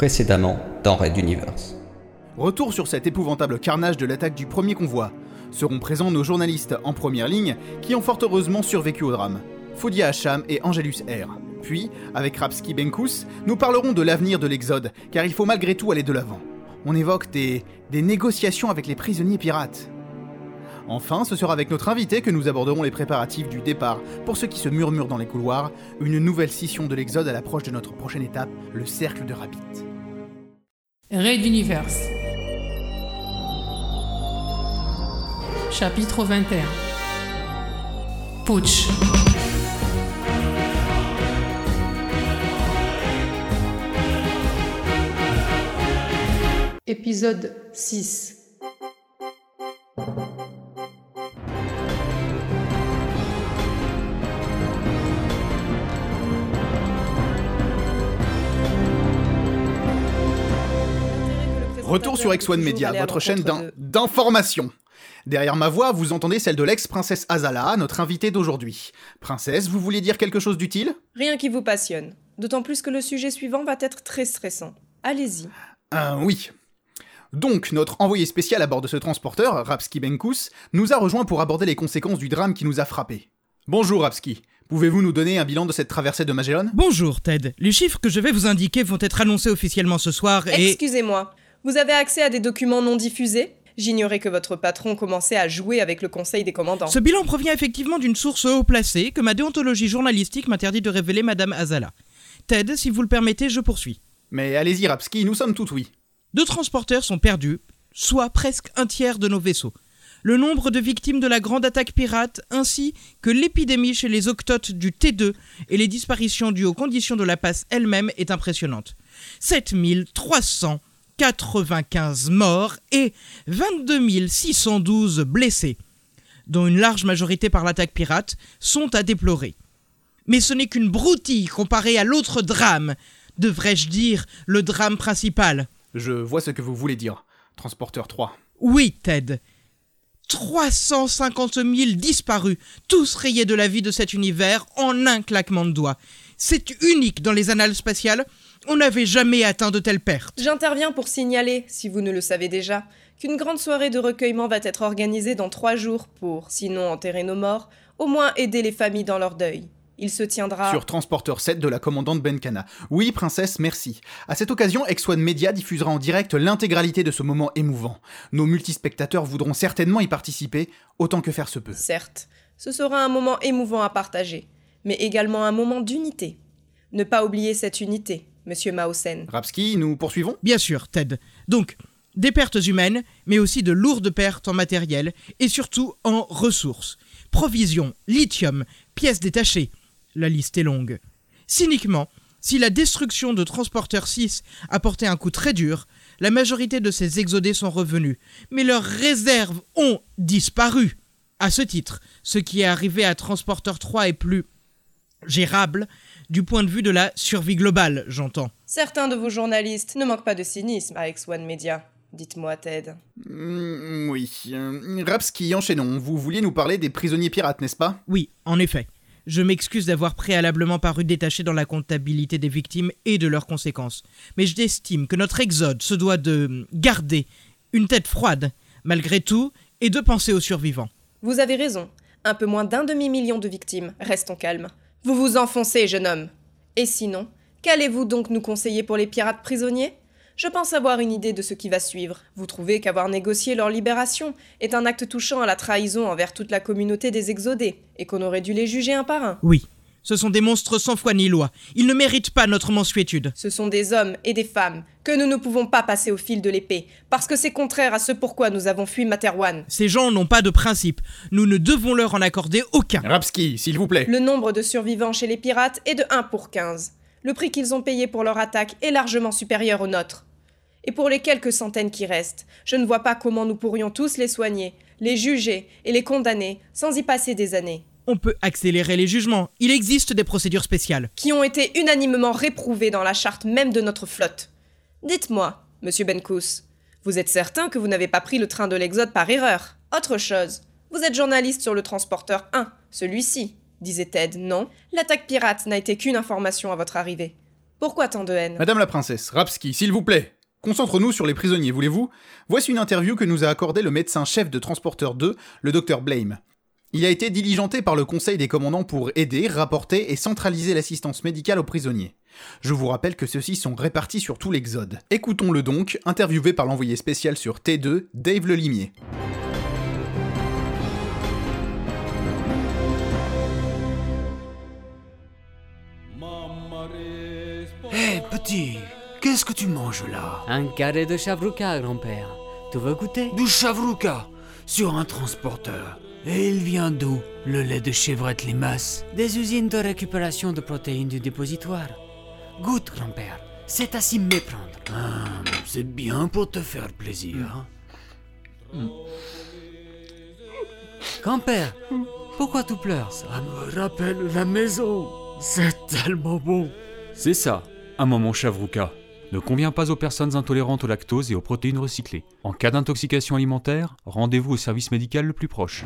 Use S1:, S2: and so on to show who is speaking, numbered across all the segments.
S1: Précédemment dans Red Universe.
S2: Retour sur cet épouvantable carnage de l'attaque du premier convoi. Seront présents nos journalistes en première ligne qui ont fort heureusement survécu au drame. Fodia Hacham et Angelus R. Puis, avec Rapski Benkus, nous parlerons de l'avenir de l'Exode, car il faut malgré tout aller de l'avant. On évoque des, des négociations avec les prisonniers pirates. Enfin, ce sera avec notre invité que nous aborderons les préparatifs du départ pour ceux qui se murmurent dans les couloirs, une nouvelle scission de l'Exode à l'approche de notre prochaine étape, le cercle de Rabbit.
S3: Raid Universe. Chapitre 21. Putsch. Épisode 6.
S2: Retour sur X1 Media, votre chaîne d'in- d'information. Derrière ma voix, vous entendez celle de l'ex-princesse Azala, notre invitée d'aujourd'hui. Princesse, vous vouliez dire quelque chose d'utile?
S4: Rien qui vous passionne. D'autant plus que le sujet suivant va être très stressant. Allez-y.
S2: Euh, oui. Donc, notre envoyé spécial à bord de ce transporteur, Rapski Benkus, nous a rejoint pour aborder les conséquences du drame qui nous a frappés. Bonjour Rapski, pouvez-vous nous donner un bilan de cette traversée de Magellan?
S5: Bonjour Ted, les chiffres que je vais vous indiquer vont être annoncés officiellement ce soir et...
S4: Excusez-moi. Vous avez accès à des documents non diffusés? J'ignorais que votre patron commençait à jouer avec le conseil des commandants.
S5: Ce bilan provient effectivement d'une source haut placée que ma déontologie journalistique m'interdit de révéler Madame Azala. Ted, si vous le permettez, je poursuis.
S2: Mais allez-y Rapski, nous sommes tout oui.
S5: Deux transporteurs sont perdus, soit presque un tiers de nos vaisseaux. Le nombre de victimes de la grande attaque pirate, ainsi que l'épidémie chez les octotes du T2 et les disparitions dues aux conditions de la passe elle-même est impressionnante. 7395 morts et 22 612 blessés, dont une large majorité par l'attaque pirate, sont à déplorer. Mais ce n'est qu'une broutille comparée à l'autre drame, devrais-je dire le drame principal.
S2: Je vois ce que vous voulez dire. Transporteur 3.
S5: Oui, Ted. 350 000 disparus, tous rayés de la vie de cet univers en un claquement de doigts. C'est unique dans les annales spatiales. On n'avait jamais atteint de telles pertes.
S4: J'interviens pour signaler, si vous ne le savez déjà, qu'une grande soirée de recueillement va être organisée dans trois jours pour, sinon enterrer nos morts, au moins aider les familles dans leur deuil. Il se tiendra...
S2: Sur Transporteur 7 de la commandante Benkana. Oui, princesse, merci. À cette occasion, X1 Media diffusera en direct l'intégralité de ce moment émouvant. Nos multispectateurs voudront certainement y participer, autant que faire se peut.
S4: Certes, ce sera un moment émouvant à partager, mais également un moment d'unité. Ne pas oublier cette unité, monsieur Mausen.
S2: Rapski, nous poursuivons?
S5: Bien sûr, Ted. Donc, des pertes humaines, mais aussi de lourdes pertes en matériel et surtout en ressources. Provisions, lithium, pièces détachées. La liste est longue. Cyniquement, si la destruction de Transporteur 6 a porté un coup très dur, la majorité de ces exodés sont revenus, mais leurs réserves ont disparu. À ce titre, ce qui est arrivé à Transporteur 3 est plus gérable du point de vue de la survie globale, j'entends.
S4: Certains de vos journalistes ne manquent pas de cynisme à X1 Media. Dites-moi, Ted.
S2: Mm, Oui. Euh, Rapski, enchaînons. Vous vouliez nous parler des prisonniers pirates, n'est-ce pas?
S5: Oui, en effet. Je m'excuse d'avoir préalablement paru détaché dans la comptabilité des victimes et de leurs conséquences. Mais j'estime que notre exode se doit de garder une tête froide, malgré tout, et de penser aux survivants.
S4: Vous avez raison. Un peu moins d'un demi-million de victimes. Restons calmes. Vous vous enfoncez, jeune homme. Et sinon, qu'allez-vous donc nous conseiller pour les pirates prisonniers? Je pense avoir une idée de ce qui va suivre. Vous trouvez qu'avoir négocié leur libération est un acte touchant à la trahison envers toute la communauté des exodés, et qu'on aurait dû les juger un par un?
S5: Oui, ce sont des monstres sans foi ni loi. Ils ne méritent pas notre mensuétude.
S4: Ce sont des hommes et des femmes que nous ne pouvons pas passer au fil de l'épée, parce que c'est contraire à ce pourquoi nous avons fui Materwan.
S5: Ces gens n'ont pas de principe. Nous ne devons leur en accorder aucun.
S2: Rapski, s'il vous plaît.
S4: Le nombre de survivants chez les pirates est de 1 pour 15. Le prix qu'ils ont payé pour leur attaque est largement supérieur au nôtre. Et pour les quelques centaines qui restent, je ne vois pas comment nous pourrions tous les soigner, les juger et les condamner sans y passer des années.
S5: On peut accélérer les jugements. Il existe des procédures spéciales.
S4: Qui ont été unanimement réprouvés dans la charte même de notre flotte. Dites-moi, monsieur Benkus, vous êtes certain que vous n'avez pas pris le train de l'Exode par erreur? Autre chose, vous êtes journaliste sur le transporteur 1, celui-ci, disait Ted, non L'attaque pirate n'a été qu'une information à votre arrivée. Pourquoi tant de haine?
S2: Madame la princesse, Rapski, s'il vous plaît. Concentre-nous sur les prisonniers, voulez-vous? Voici une interview que nous a accordée le médecin-chef de Transporteur 2, le docteur Blame. Il a été diligenté par le conseil des commandants pour aider, rapporter et centraliser l'assistance médicale aux prisonniers. Je vous rappelle que ceux-ci sont répartis sur tout l'Exode. Écoutons-le donc, interviewé par l'envoyé spécial sur T2, Dave Le Limier.
S6: Hé, petit, qu'est-ce que tu manges là?
S7: Un carré de chavrouka, grand-père. Tu veux goûter?
S6: Du chavrouka sur un transporteur. Et il vient d'où Le lait de chevrette limace?
S7: Des usines de récupération de protéines du dépositoire. Goûte, grand-père. C'est à s'y méprendre.
S6: Ah, c'est bien pour te faire plaisir. hein.
S7: Grand-père, pourquoi tu pleures
S6: Ça? Me rappelle la maison. C'est tellement bon.
S8: C'est ça, un moment chavrouka. Ne convient pas aux personnes intolérantes au lactose et aux protéines recyclées. En cas d'intoxication alimentaire, rendez-vous au service médical le plus proche.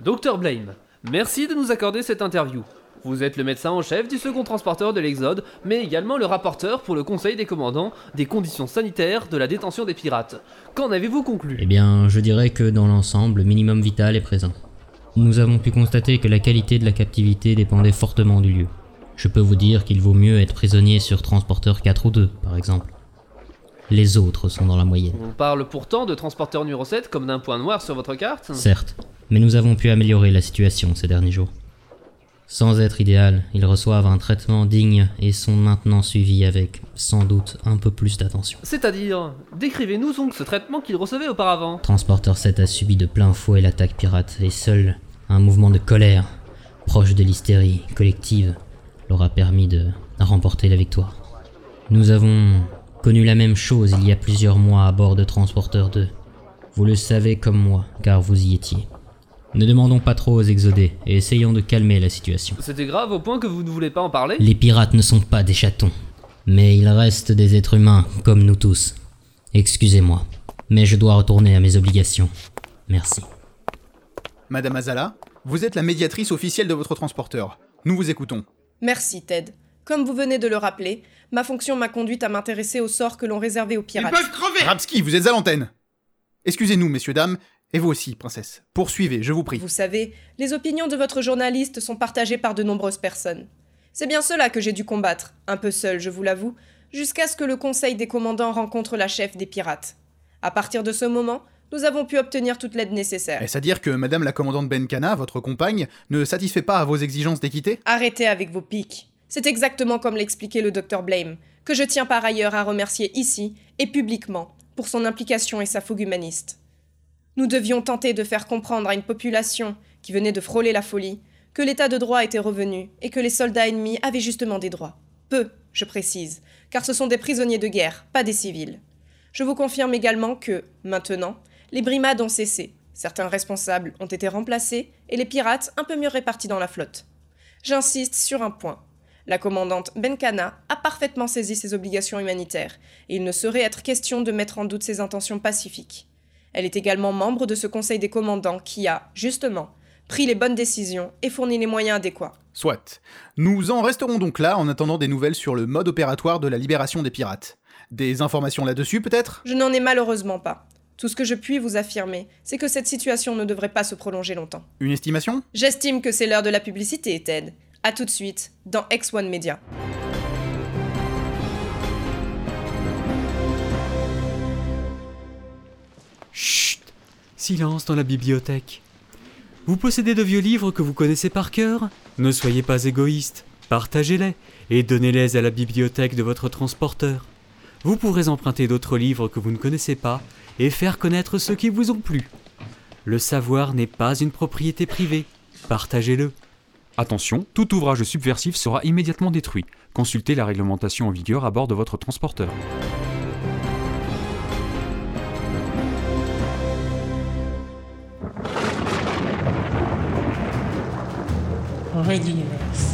S9: Docteur Blame, merci de nous accorder cette interview. Vous êtes le médecin en chef du second transporteur de l'Exode, mais également le rapporteur pour le conseil des commandants des conditions sanitaires de la détention des pirates. Qu'en avez-vous conclu?
S10: Eh bien, je dirais que dans l'ensemble, le minimum vital est présent. Nous avons pu constater que la qualité de la captivité dépendait fortement du lieu. Je peux vous dire qu'il vaut mieux être prisonnier sur transporteur 4 ou 2, par exemple. Les autres sont dans la moyenne.
S9: On parle pourtant de transporteur numéro 7 comme d'un point noir sur votre carte
S10: Certes, mais nous avons pu améliorer la situation ces derniers jours. Sans être idéal, ils reçoivent un traitement digne et sont maintenant suivis avec, sans doute, un peu plus d'attention.
S9: C'est-à-dire, décrivez-nous donc ce traitement qu'il recevait auparavant.
S10: Transporteur 7 a subi de plein fouet l'attaque pirate et seul un mouvement de colère, proche de l'hystérie collective, leur a permis de remporter la victoire. Nous avons connu la même chose il y a plusieurs mois à bord de Transporteur 2. Vous le savez comme moi, car vous y étiez. Ne demandons pas trop aux exodés et essayons de calmer la situation.
S9: C'était grave au point que vous ne voulez pas en parler?
S10: Les pirates ne sont pas des chatons, mais ils restent des êtres humains comme nous tous. Excusez-moi, mais je dois retourner à mes obligations. Merci.
S2: Madame Azala, vous êtes la médiatrice officielle de votre transporteur. Nous vous écoutons.
S4: Merci, Ted. Comme vous venez de le rappeler, ma fonction m'a conduite à m'intéresser au sort que l'on réservait aux pirates.
S5: crever
S2: Rapski, vous êtes à l'antenne Excusez-nous, messieurs, dames, et vous aussi, princesse. Poursuivez, je vous prie.
S4: Vous savez, les opinions de votre journaliste sont partagées par de nombreuses personnes. C'est bien cela que j'ai dû combattre, un peu seul, je vous l'avoue, jusqu'à ce que le conseil des commandants rencontre la chef des pirates. À partir de ce moment, nous avons pu obtenir toute l'aide nécessaire.
S2: Est-ce à dire que Madame la commandante Benkana, votre compagne, ne satisfait pas à vos exigences d'équité?
S4: Arrêtez avec vos piques. C'est exactement comme l'expliquait le docteur Blame, que je tiens par ailleurs à remercier ici et publiquement pour son implication et sa fougue humaniste. Nous devions tenter de faire comprendre à une population qui venait de frôler la folie que l'état de droit était revenu et que les soldats ennemis avaient justement des droits. Peu, je précise, car ce sont des prisonniers de guerre, pas des civils. Je vous confirme également que, maintenant, les brimades ont cessé, certains responsables ont été remplacés et les pirates un peu mieux répartis dans la flotte. J'insiste sur un point. La commandante Benkana a parfaitement saisi ses obligations humanitaires, et il ne saurait être question de mettre en doute ses intentions pacifiques. Elle est également membre de ce conseil des commandants qui a, justement, pris les bonnes décisions et fourni les moyens adéquats.
S2: Soit. Nous en resterons donc là en attendant des nouvelles sur le mode opératoire de la libération des pirates. Des informations là-dessus peut-être?
S4: Je n'en ai malheureusement pas. Tout ce que je puis vous affirmer, c'est que cette situation ne devrait pas se prolonger longtemps.
S2: Une estimation?
S4: J'estime que c'est l'heure de la publicité, Ted. A tout de suite dans X1 Media.
S8: Chut Silence dans la bibliothèque. Vous possédez de vieux livres que vous connaissez par cœur? Ne soyez pas égoïste, partagez-les et donnez-les à la bibliothèque de votre transporteur. Vous pourrez emprunter d'autres livres que vous ne connaissez pas et faire connaître ceux qui vous ont plu. Le savoir n'est pas une propriété privée, partagez-le. Attention, tout ouvrage subversif sera immédiatement détruit. Consultez la réglementation en vigueur à bord de votre transporteur.
S3: Red Universe.